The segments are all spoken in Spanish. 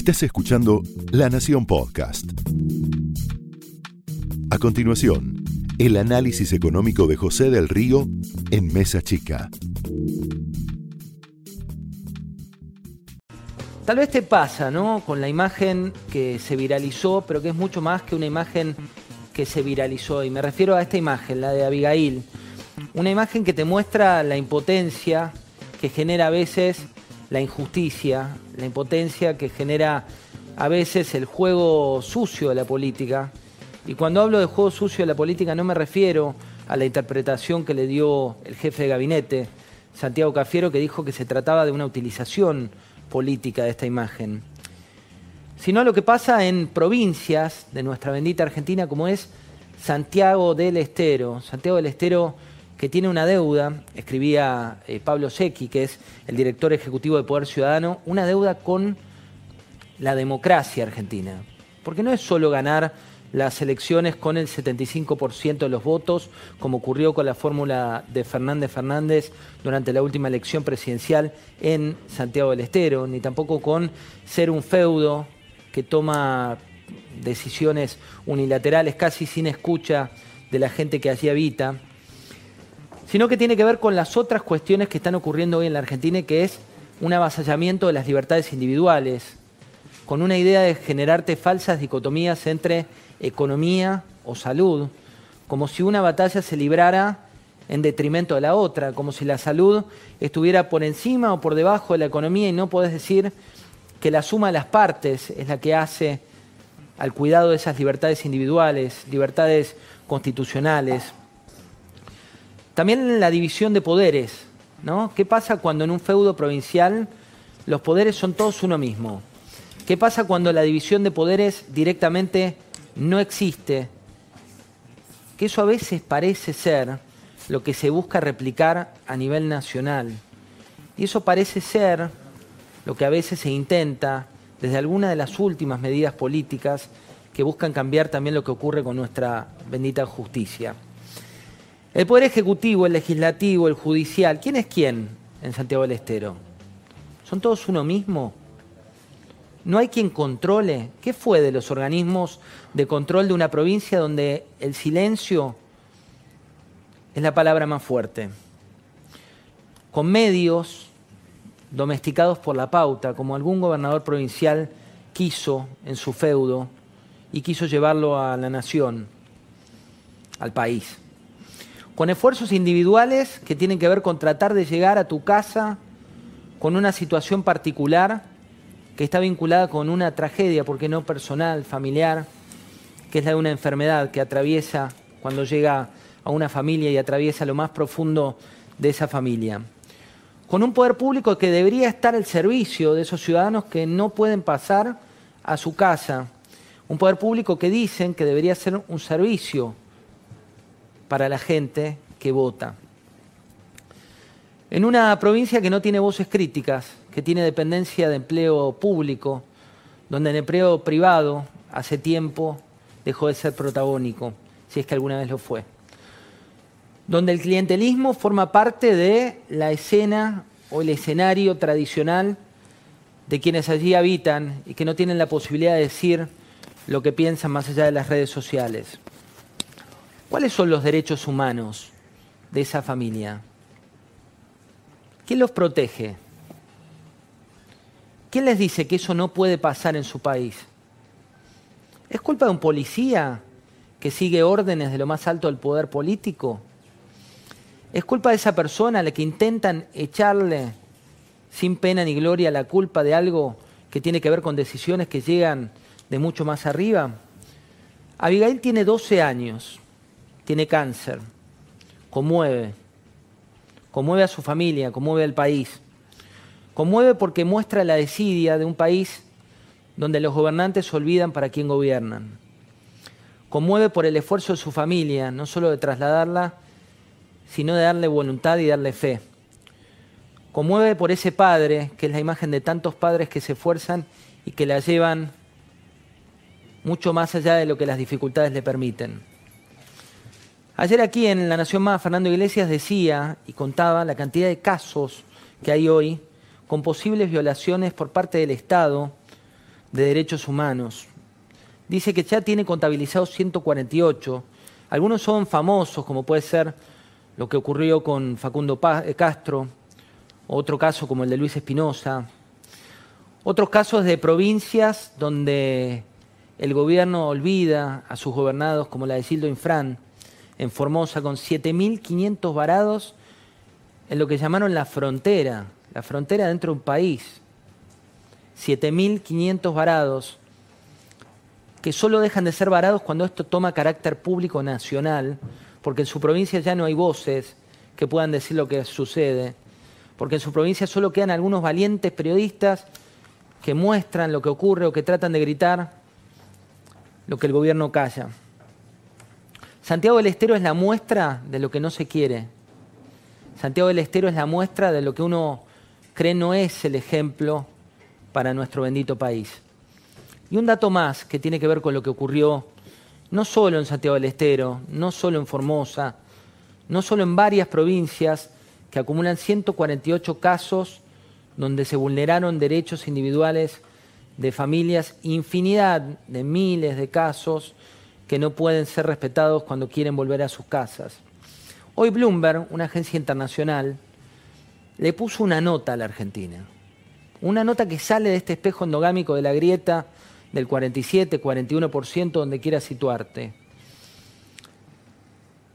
Estás escuchando La Nación Podcast. A continuación, el análisis económico de José del Río en Mesa Chica. Tal vez te pasa, ¿no? Con la imagen que se viralizó, pero que es mucho más que una imagen que se viralizó. Y me refiero a esta imagen, la de Abigail. Una imagen que te muestra la impotencia que genera a veces la injusticia, la impotencia que genera a veces el juego sucio de la política. Y cuando hablo de juego sucio de la política no me refiero a la interpretación que le dio el jefe de gabinete, Santiago Cafiero, que dijo que se trataba de una utilización política de esta imagen, sino a lo que pasa en provincias de nuestra bendita Argentina como es Santiago del Estero. Santiago del Estero que tiene una deuda, escribía eh, Pablo Secchi, que es el director ejecutivo de Poder Ciudadano, una deuda con la democracia argentina. Porque no es solo ganar las elecciones con el 75% de los votos, como ocurrió con la fórmula de Fernández Fernández durante la última elección presidencial en Santiago del Estero, ni tampoco con ser un feudo que toma decisiones unilaterales casi sin escucha de la gente que allí habita sino que tiene que ver con las otras cuestiones que están ocurriendo hoy en la Argentina, que es un avasallamiento de las libertades individuales, con una idea de generarte falsas dicotomías entre economía o salud, como si una batalla se librara en detrimento de la otra, como si la salud estuviera por encima o por debajo de la economía y no podés decir que la suma de las partes es la que hace al cuidado de esas libertades individuales, libertades constitucionales. También la división de poderes, ¿no? ¿Qué pasa cuando en un feudo provincial los poderes son todos uno mismo? ¿Qué pasa cuando la división de poderes directamente no existe? Que eso a veces parece ser lo que se busca replicar a nivel nacional. Y eso parece ser lo que a veces se intenta desde alguna de las últimas medidas políticas que buscan cambiar también lo que ocurre con nuestra bendita justicia. El Poder Ejecutivo, el Legislativo, el Judicial, ¿quién es quién en Santiago del Estero? ¿Son todos uno mismo? ¿No hay quien controle? ¿Qué fue de los organismos de control de una provincia donde el silencio es la palabra más fuerte? Con medios domesticados por la pauta, como algún gobernador provincial quiso en su feudo y quiso llevarlo a la nación, al país con esfuerzos individuales que tienen que ver con tratar de llegar a tu casa con una situación particular que está vinculada con una tragedia, porque no personal, familiar, que es la de una enfermedad que atraviesa cuando llega a una familia y atraviesa lo más profundo de esa familia. Con un poder público que debería estar al servicio de esos ciudadanos que no pueden pasar a su casa. Un poder público que dicen que debería ser un servicio para la gente que vota. En una provincia que no tiene voces críticas, que tiene dependencia de empleo público, donde el empleo privado hace tiempo dejó de ser protagónico, si es que alguna vez lo fue. Donde el clientelismo forma parte de la escena o el escenario tradicional de quienes allí habitan y que no tienen la posibilidad de decir lo que piensan más allá de las redes sociales. ¿Cuáles son los derechos humanos de esa familia? ¿Quién los protege? ¿Quién les dice que eso no puede pasar en su país? ¿Es culpa de un policía que sigue órdenes de lo más alto del poder político? ¿Es culpa de esa persona a la que intentan echarle sin pena ni gloria la culpa de algo que tiene que ver con decisiones que llegan de mucho más arriba? Abigail tiene 12 años tiene cáncer, conmueve, conmueve a su familia, conmueve al país, conmueve porque muestra la desidia de un país donde los gobernantes olvidan para quién gobiernan, conmueve por el esfuerzo de su familia, no solo de trasladarla, sino de darle voluntad y darle fe. Conmueve por ese padre, que es la imagen de tantos padres que se esfuerzan y que la llevan mucho más allá de lo que las dificultades le permiten. Ayer aquí en La Nación Más, Fernando Iglesias decía y contaba la cantidad de casos que hay hoy con posibles violaciones por parte del Estado de derechos humanos. Dice que ya tiene contabilizados 148. Algunos son famosos, como puede ser lo que ocurrió con Facundo eh, Castro, otro caso como el de Luis Espinosa, otros casos de provincias donde el gobierno olvida a sus gobernados, como la de Sildo Infran, en Formosa, con 7.500 varados en lo que llamaron la frontera, la frontera dentro de un país. 7.500 varados, que solo dejan de ser varados cuando esto toma carácter público nacional, porque en su provincia ya no hay voces que puedan decir lo que sucede, porque en su provincia solo quedan algunos valientes periodistas que muestran lo que ocurre o que tratan de gritar lo que el gobierno calla. Santiago del Estero es la muestra de lo que no se quiere. Santiago del Estero es la muestra de lo que uno cree no es el ejemplo para nuestro bendito país. Y un dato más que tiene que ver con lo que ocurrió no solo en Santiago del Estero, no solo en Formosa, no solo en varias provincias que acumulan 148 casos donde se vulneraron derechos individuales de familias, infinidad de miles de casos que no pueden ser respetados cuando quieren volver a sus casas. Hoy Bloomberg, una agencia internacional, le puso una nota a la Argentina. Una nota que sale de este espejo endogámico de la grieta del 47, 41%, donde quiera situarte.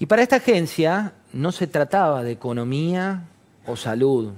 Y para esta agencia no se trataba de economía o salud,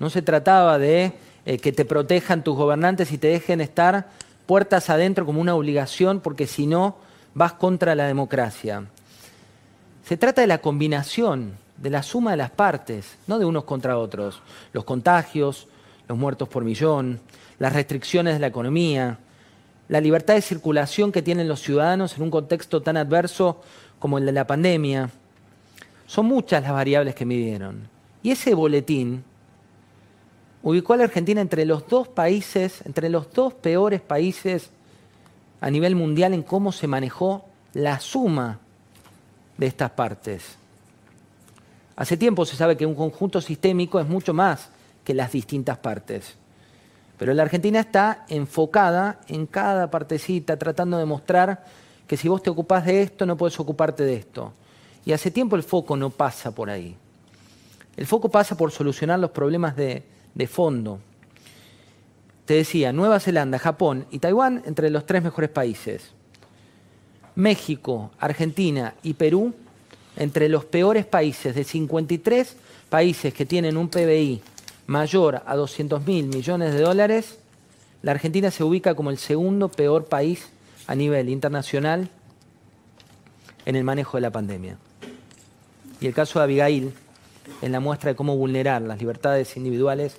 no se trataba de eh, que te protejan tus gobernantes y te dejen estar puertas adentro como una obligación, porque si no, vas contra la democracia. Se trata de la combinación, de la suma de las partes, no de unos contra otros. Los contagios, los muertos por millón, las restricciones de la economía, la libertad de circulación que tienen los ciudadanos en un contexto tan adverso como el de la pandemia. Son muchas las variables que midieron. Y ese boletín ubicó a la Argentina entre los dos países, entre los dos peores países a nivel mundial en cómo se manejó la suma de estas partes. Hace tiempo se sabe que un conjunto sistémico es mucho más que las distintas partes. Pero la Argentina está enfocada en cada partecita, tratando de mostrar que si vos te ocupás de esto, no puedes ocuparte de esto. Y hace tiempo el foco no pasa por ahí. El foco pasa por solucionar los problemas de, de fondo. Te decía, Nueva Zelanda, Japón y Taiwán entre los tres mejores países. México, Argentina y Perú entre los peores países de 53 países que tienen un PBI mayor a 200 mil millones de dólares, la Argentina se ubica como el segundo peor país a nivel internacional en el manejo de la pandemia. Y el caso de Abigail es la muestra de cómo vulnerar las libertades individuales